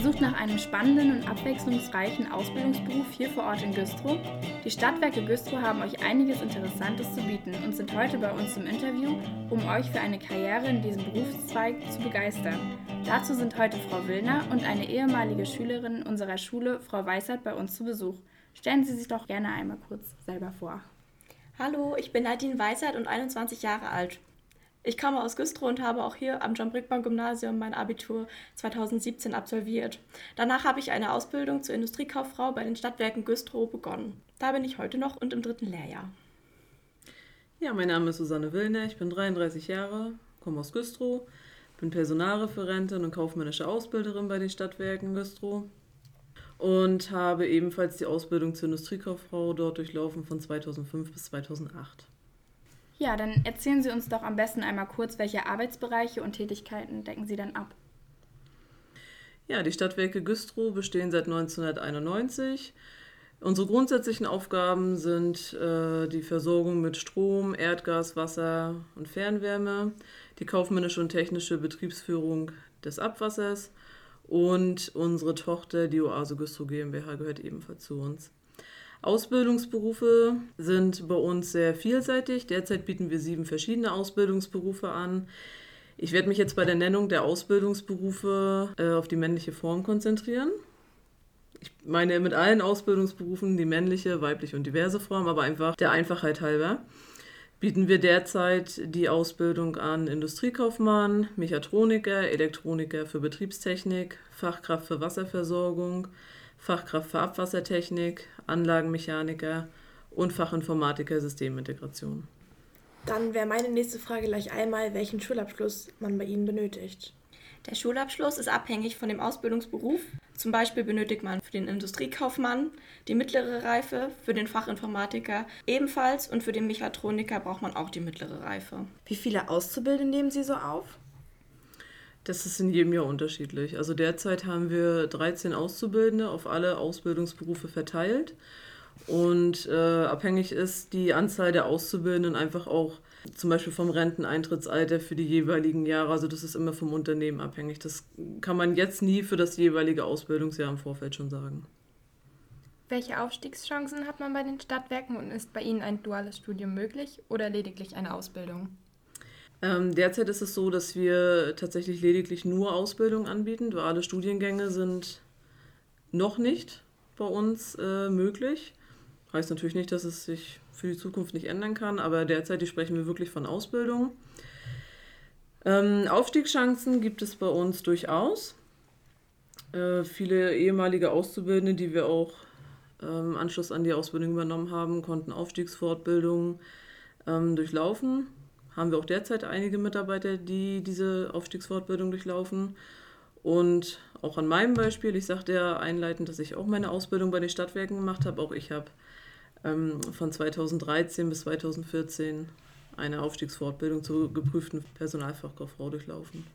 Ihr sucht nach einem spannenden und abwechslungsreichen Ausbildungsberuf hier vor Ort in Güstrow? Die Stadtwerke Güstrow haben euch einiges Interessantes zu bieten und sind heute bei uns im Interview, um euch für eine Karriere in diesem Berufszweig zu begeistern. Dazu sind heute Frau Willner und eine ehemalige Schülerin unserer Schule, Frau Weissert, bei uns zu Besuch. Stellen Sie sich doch gerne einmal kurz selber vor. Hallo, ich bin Nadine Weissert und 21 Jahre alt. Ich komme aus Güstrow und habe auch hier am John-Brickmann-Gymnasium mein Abitur 2017 absolviert. Danach habe ich eine Ausbildung zur Industriekauffrau bei den Stadtwerken Güstrow begonnen. Da bin ich heute noch und im dritten Lehrjahr. Ja, mein Name ist Susanne Willner, ich bin 33 Jahre, komme aus Güstrow, bin Personalreferentin und kaufmännische Ausbilderin bei den Stadtwerken Güstrow und habe ebenfalls die Ausbildung zur Industriekauffrau dort durchlaufen von 2005 bis 2008. Ja, dann erzählen Sie uns doch am besten einmal kurz, welche Arbeitsbereiche und Tätigkeiten decken Sie dann ab? Ja, die Stadtwerke Güstrow bestehen seit 1991. Unsere grundsätzlichen Aufgaben sind äh, die Versorgung mit Strom, Erdgas, Wasser und Fernwärme, die kaufmännische und technische Betriebsführung des Abwassers und unsere Tochter, die Oase Güstrow GmbH, gehört ebenfalls zu uns. Ausbildungsberufe sind bei uns sehr vielseitig. Derzeit bieten wir sieben verschiedene Ausbildungsberufe an. Ich werde mich jetzt bei der Nennung der Ausbildungsberufe äh, auf die männliche Form konzentrieren. Ich meine mit allen Ausbildungsberufen die männliche, weibliche und diverse Form, aber einfach der Einfachheit halber bieten wir derzeit die Ausbildung an Industriekaufmann, Mechatroniker, Elektroniker für Betriebstechnik, Fachkraft für Wasserversorgung, Fachkraft für Abwassertechnik, Anlagenmechaniker und Fachinformatiker Systemintegration. Dann wäre meine nächste Frage gleich einmal, welchen Schulabschluss man bei Ihnen benötigt. Der Schulabschluss ist abhängig von dem Ausbildungsberuf. Zum Beispiel benötigt man für den Industriekaufmann die mittlere Reife, für den Fachinformatiker ebenfalls und für den Mechatroniker braucht man auch die mittlere Reife. Wie viele Auszubildende nehmen Sie so auf? Das ist in jedem Jahr unterschiedlich. Also derzeit haben wir 13 Auszubildende auf alle Ausbildungsberufe verteilt. Und äh, abhängig ist die Anzahl der Auszubildenden einfach auch zum Beispiel vom Renteneintrittsalter für die jeweiligen Jahre. Also das ist immer vom Unternehmen abhängig. Das kann man jetzt nie für das jeweilige Ausbildungsjahr im Vorfeld schon sagen. Welche Aufstiegschancen hat man bei den Stadtwerken und ist bei Ihnen ein duales Studium möglich oder lediglich eine Ausbildung? Ähm, derzeit ist es so, dass wir tatsächlich lediglich nur Ausbildung anbieten. Duale Studiengänge sind noch nicht bei uns äh, möglich. Heißt natürlich nicht, dass es sich für die Zukunft nicht ändern kann, aber derzeit sprechen wir wirklich von Ausbildung. Ähm, Aufstiegschancen gibt es bei uns durchaus. Äh, viele ehemalige Auszubildende, die wir auch ähm, Anschluss an die Ausbildung übernommen haben, konnten Aufstiegsfortbildungen ähm, durchlaufen haben wir auch derzeit einige Mitarbeiter, die diese Aufstiegsfortbildung durchlaufen. Und auch an meinem Beispiel, ich sagte ja einleitend, dass ich auch meine Ausbildung bei den Stadtwerken gemacht habe. Auch ich habe ähm, von 2013 bis 2014 eine Aufstiegsfortbildung zur geprüften Personalfachkauffrau durchlaufen.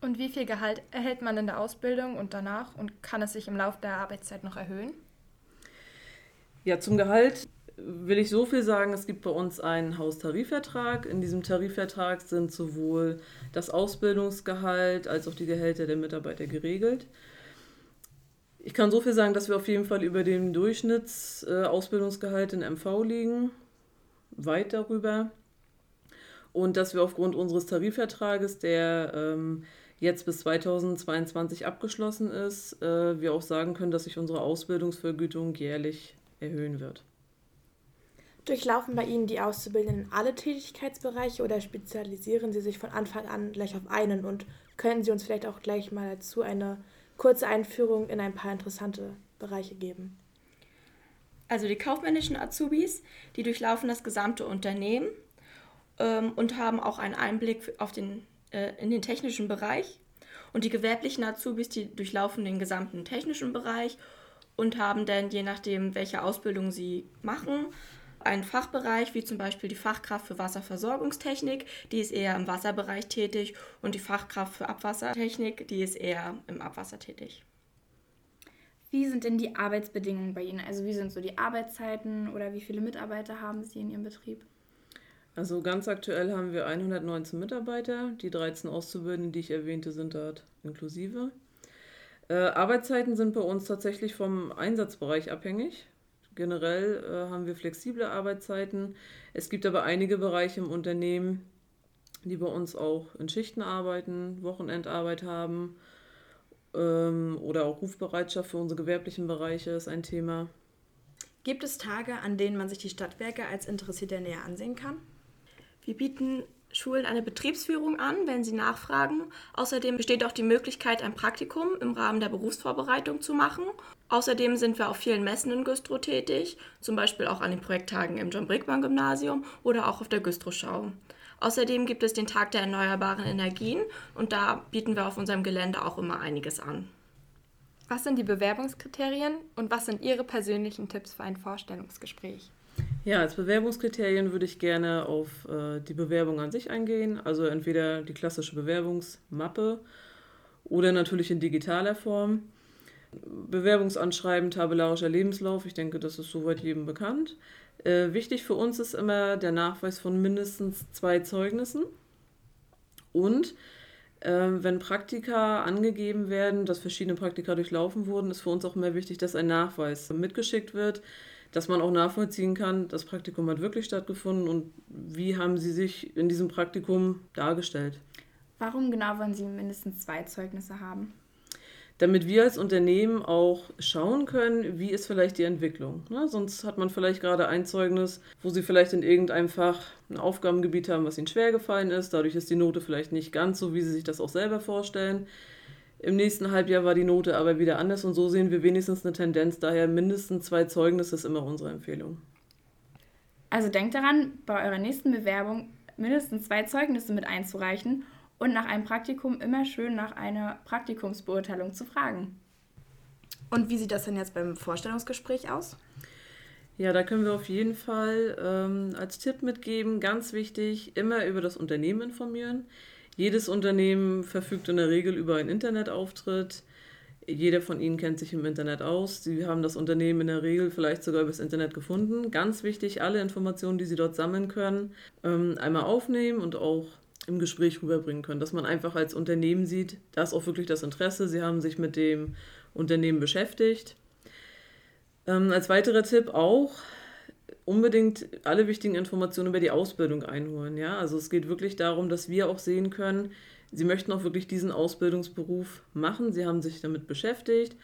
Und wie viel Gehalt erhält man in der Ausbildung und danach und kann es sich im Laufe der Arbeitszeit noch erhöhen? Ja, zum Gehalt will ich so viel sagen, es gibt bei uns einen Haustarifvertrag. In diesem Tarifvertrag sind sowohl das Ausbildungsgehalt als auch die Gehälter der Mitarbeiter geregelt. Ich kann so viel sagen, dass wir auf jeden Fall über dem Durchschnittsausbildungsgehalt in MV liegen, weit darüber. Und dass wir aufgrund unseres Tarifvertrages, der ähm, jetzt bis 2022 abgeschlossen ist, äh, wir auch sagen können, dass sich unsere Ausbildungsvergütung jährlich erhöhen wird. Durchlaufen bei Ihnen die Auszubildenden alle Tätigkeitsbereiche oder spezialisieren Sie sich von Anfang an gleich auf einen? Und können Sie uns vielleicht auch gleich mal dazu eine kurze Einführung in ein paar interessante Bereiche geben? Also die kaufmännischen Azubis, die durchlaufen das gesamte Unternehmen ähm, und haben auch einen Einblick auf den, äh, in den technischen Bereich. Und die gewerblichen Azubis, die durchlaufen den gesamten technischen Bereich und haben dann, je nachdem, welche Ausbildung sie machen, einen Fachbereich, wie zum Beispiel die Fachkraft für Wasserversorgungstechnik, die ist eher im Wasserbereich tätig, und die Fachkraft für Abwassertechnik, die ist eher im Abwasser tätig. Wie sind denn die Arbeitsbedingungen bei Ihnen? Also wie sind so die Arbeitszeiten oder wie viele Mitarbeiter haben Sie in Ihrem Betrieb? Also ganz aktuell haben wir 119 Mitarbeiter. Die 13 Auszubildenden, die ich erwähnte, sind dort inklusive. Äh, Arbeitszeiten sind bei uns tatsächlich vom Einsatzbereich abhängig. Generell äh, haben wir flexible Arbeitszeiten. Es gibt aber einige Bereiche im Unternehmen, die bei uns auch in Schichten arbeiten, Wochenendarbeit haben ähm, oder auch Rufbereitschaft für unsere gewerblichen Bereiche ist ein Thema. Gibt es Tage, an denen man sich die Stadtwerke als Interessierter näher ansehen kann? Wir bieten Schulen eine Betriebsführung an, wenn sie nachfragen. Außerdem besteht auch die Möglichkeit, ein Praktikum im Rahmen der Berufsvorbereitung zu machen. Außerdem sind wir auf vielen Messen in Güstrow tätig, zum Beispiel auch an den Projekttagen im John-Brickmann-Gymnasium oder auch auf der Güstrow-Schau. Außerdem gibt es den Tag der erneuerbaren Energien und da bieten wir auf unserem Gelände auch immer einiges an. Was sind die Bewerbungskriterien und was sind Ihre persönlichen Tipps für ein Vorstellungsgespräch? Ja, als Bewerbungskriterien würde ich gerne auf äh, die Bewerbung an sich eingehen. Also entweder die klassische Bewerbungsmappe oder natürlich in digitaler Form. Bewerbungsanschreiben, tabellarischer Lebenslauf, ich denke, das ist soweit jedem bekannt. Äh, wichtig für uns ist immer der Nachweis von mindestens zwei Zeugnissen. Und äh, wenn Praktika angegeben werden, dass verschiedene Praktika durchlaufen wurden, ist für uns auch immer wichtig, dass ein Nachweis mitgeschickt wird dass man auch nachvollziehen kann, das Praktikum hat wirklich stattgefunden und wie haben Sie sich in diesem Praktikum dargestellt. Warum genau wollen Sie mindestens zwei Zeugnisse haben? Damit wir als Unternehmen auch schauen können, wie ist vielleicht die Entwicklung. Ne? Sonst hat man vielleicht gerade ein Zeugnis, wo Sie vielleicht in irgendeinem Fach ein Aufgabengebiet haben, was Ihnen schwer gefallen ist. Dadurch ist die Note vielleicht nicht ganz so, wie Sie sich das auch selber vorstellen. Im nächsten Halbjahr war die Note aber wieder anders und so sehen wir wenigstens eine Tendenz. Daher mindestens zwei Zeugnisse ist immer unsere Empfehlung. Also denkt daran, bei eurer nächsten Bewerbung mindestens zwei Zeugnisse mit einzureichen und nach einem Praktikum immer schön nach einer Praktikumsbeurteilung zu fragen. Und wie sieht das denn jetzt beim Vorstellungsgespräch aus? Ja, da können wir auf jeden Fall ähm, als Tipp mitgeben, ganz wichtig, immer über das Unternehmen informieren. Jedes Unternehmen verfügt in der Regel über einen Internetauftritt. Jeder von Ihnen kennt sich im Internet aus. Sie haben das Unternehmen in der Regel vielleicht sogar übers Internet gefunden. Ganz wichtig, alle Informationen, die Sie dort sammeln können, ähm, einmal aufnehmen und auch im Gespräch rüberbringen können, dass man einfach als Unternehmen sieht, da ist auch wirklich das Interesse. Sie haben sich mit dem Unternehmen beschäftigt. Ähm, als weiterer Tipp auch, unbedingt alle wichtigen Informationen über die Ausbildung einholen. Ja? Also es geht wirklich darum, dass wir auch sehen können, Sie möchten auch wirklich diesen Ausbildungsberuf machen. Sie haben sich damit beschäftigt,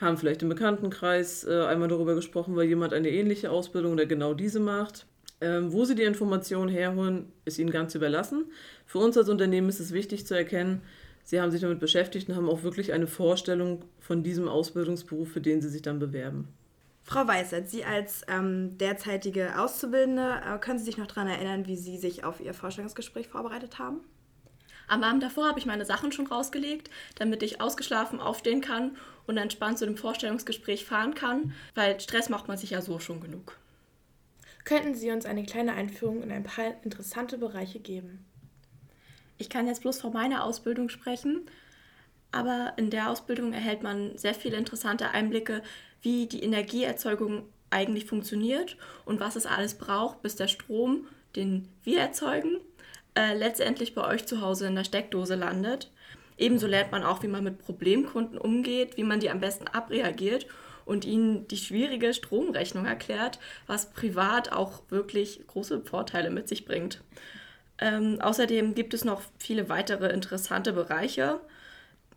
haben vielleicht im Bekanntenkreis äh, einmal darüber gesprochen, weil jemand eine ähnliche Ausbildung oder genau diese macht. Ähm, wo Sie die Informationen herholen, ist Ihnen ganz überlassen. Für uns als Unternehmen ist es wichtig zu erkennen, Sie haben sich damit beschäftigt und haben auch wirklich eine Vorstellung von diesem Ausbildungsberuf, für den Sie sich dann bewerben. Frau Weißert, Sie als ähm, derzeitige Auszubildende, äh, können Sie sich noch daran erinnern, wie Sie sich auf Ihr Vorstellungsgespräch vorbereitet haben? Am Abend davor habe ich meine Sachen schon rausgelegt, damit ich ausgeschlafen aufstehen kann und entspannt zu dem Vorstellungsgespräch fahren kann, weil Stress macht man sich ja so schon genug. Könnten Sie uns eine kleine Einführung in ein paar interessante Bereiche geben? Ich kann jetzt bloß von meiner Ausbildung sprechen, aber in der Ausbildung erhält man sehr viele interessante Einblicke wie die Energieerzeugung eigentlich funktioniert und was es alles braucht, bis der Strom, den wir erzeugen, äh, letztendlich bei euch zu Hause in der Steckdose landet. Ebenso lernt man auch, wie man mit Problemkunden umgeht, wie man die am besten abreagiert und ihnen die schwierige Stromrechnung erklärt, was privat auch wirklich große Vorteile mit sich bringt. Ähm, außerdem gibt es noch viele weitere interessante Bereiche.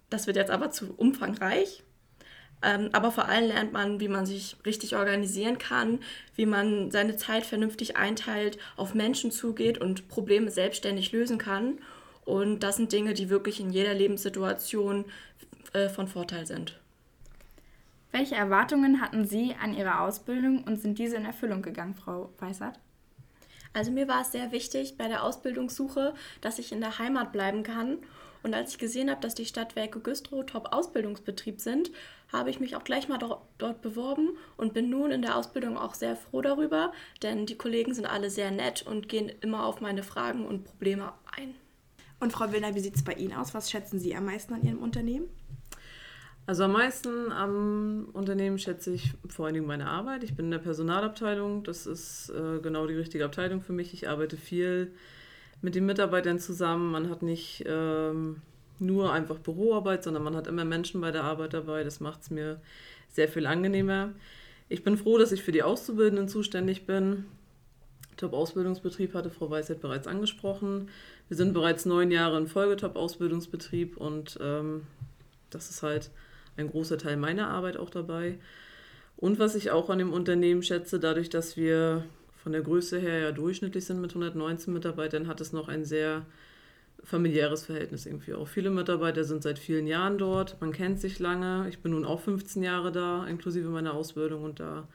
Das wird jetzt aber zu umfangreich. Ähm, aber vor allem lernt man, wie man sich richtig organisieren kann, wie man seine Zeit vernünftig einteilt, auf Menschen zugeht und Probleme selbstständig lösen kann. Und das sind Dinge, die wirklich in jeder Lebenssituation äh, von Vorteil sind. Welche Erwartungen hatten Sie an Ihre Ausbildung und sind diese in Erfüllung gegangen, Frau Weißert? Also mir war es sehr wichtig bei der Ausbildungssuche, dass ich in der Heimat bleiben kann und als ich gesehen habe, dass die Stadtwerke Güstrow Top-Ausbildungsbetrieb sind, habe ich mich auch gleich mal do dort beworben und bin nun in der Ausbildung auch sehr froh darüber, denn die Kollegen sind alle sehr nett und gehen immer auf meine Fragen und Probleme ein. Und Frau Willner, wie sieht es bei Ihnen aus? Was schätzen Sie am meisten an Ihrem Unternehmen? Also am meisten am Unternehmen schätze ich vor allen Dingen meine Arbeit. Ich bin in der Personalabteilung. Das ist äh, genau die richtige Abteilung für mich. Ich arbeite viel mit den Mitarbeitern zusammen. Man hat nicht ähm, nur einfach Büroarbeit, sondern man hat immer Menschen bei der Arbeit dabei. Das macht es mir sehr viel angenehmer. Ich bin froh, dass ich für die Auszubildenden zuständig bin. Top-Ausbildungsbetrieb hatte Frau Weisheit bereits angesprochen. Wir sind bereits neun Jahre in Folge Top-Ausbildungsbetrieb und ähm, das ist halt ein großer Teil meiner Arbeit auch dabei. Und was ich auch an dem Unternehmen schätze, dadurch, dass wir von der Größe her ja durchschnittlich sind mit 119 Mitarbeitern, hat es noch ein sehr familiäres Verhältnis irgendwie auch. Viele Mitarbeiter sind seit vielen Jahren dort, man kennt sich lange. Ich bin nun auch 15 Jahre da, inklusive meiner Ausbildung und da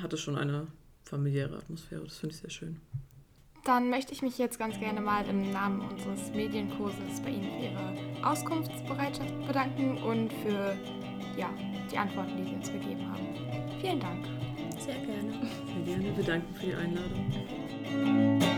hat es schon eine familiäre Atmosphäre. Das finde ich sehr schön. Dann möchte ich mich jetzt ganz gerne mal im Namen unseres Medienkurses bei Ihnen für Ihre Auskunftsbereitschaft bedanken und für ja, die Antworten, die Sie uns gegeben haben. Vielen Dank. Sehr gerne. Sehr gerne. Wir danken für die Einladung.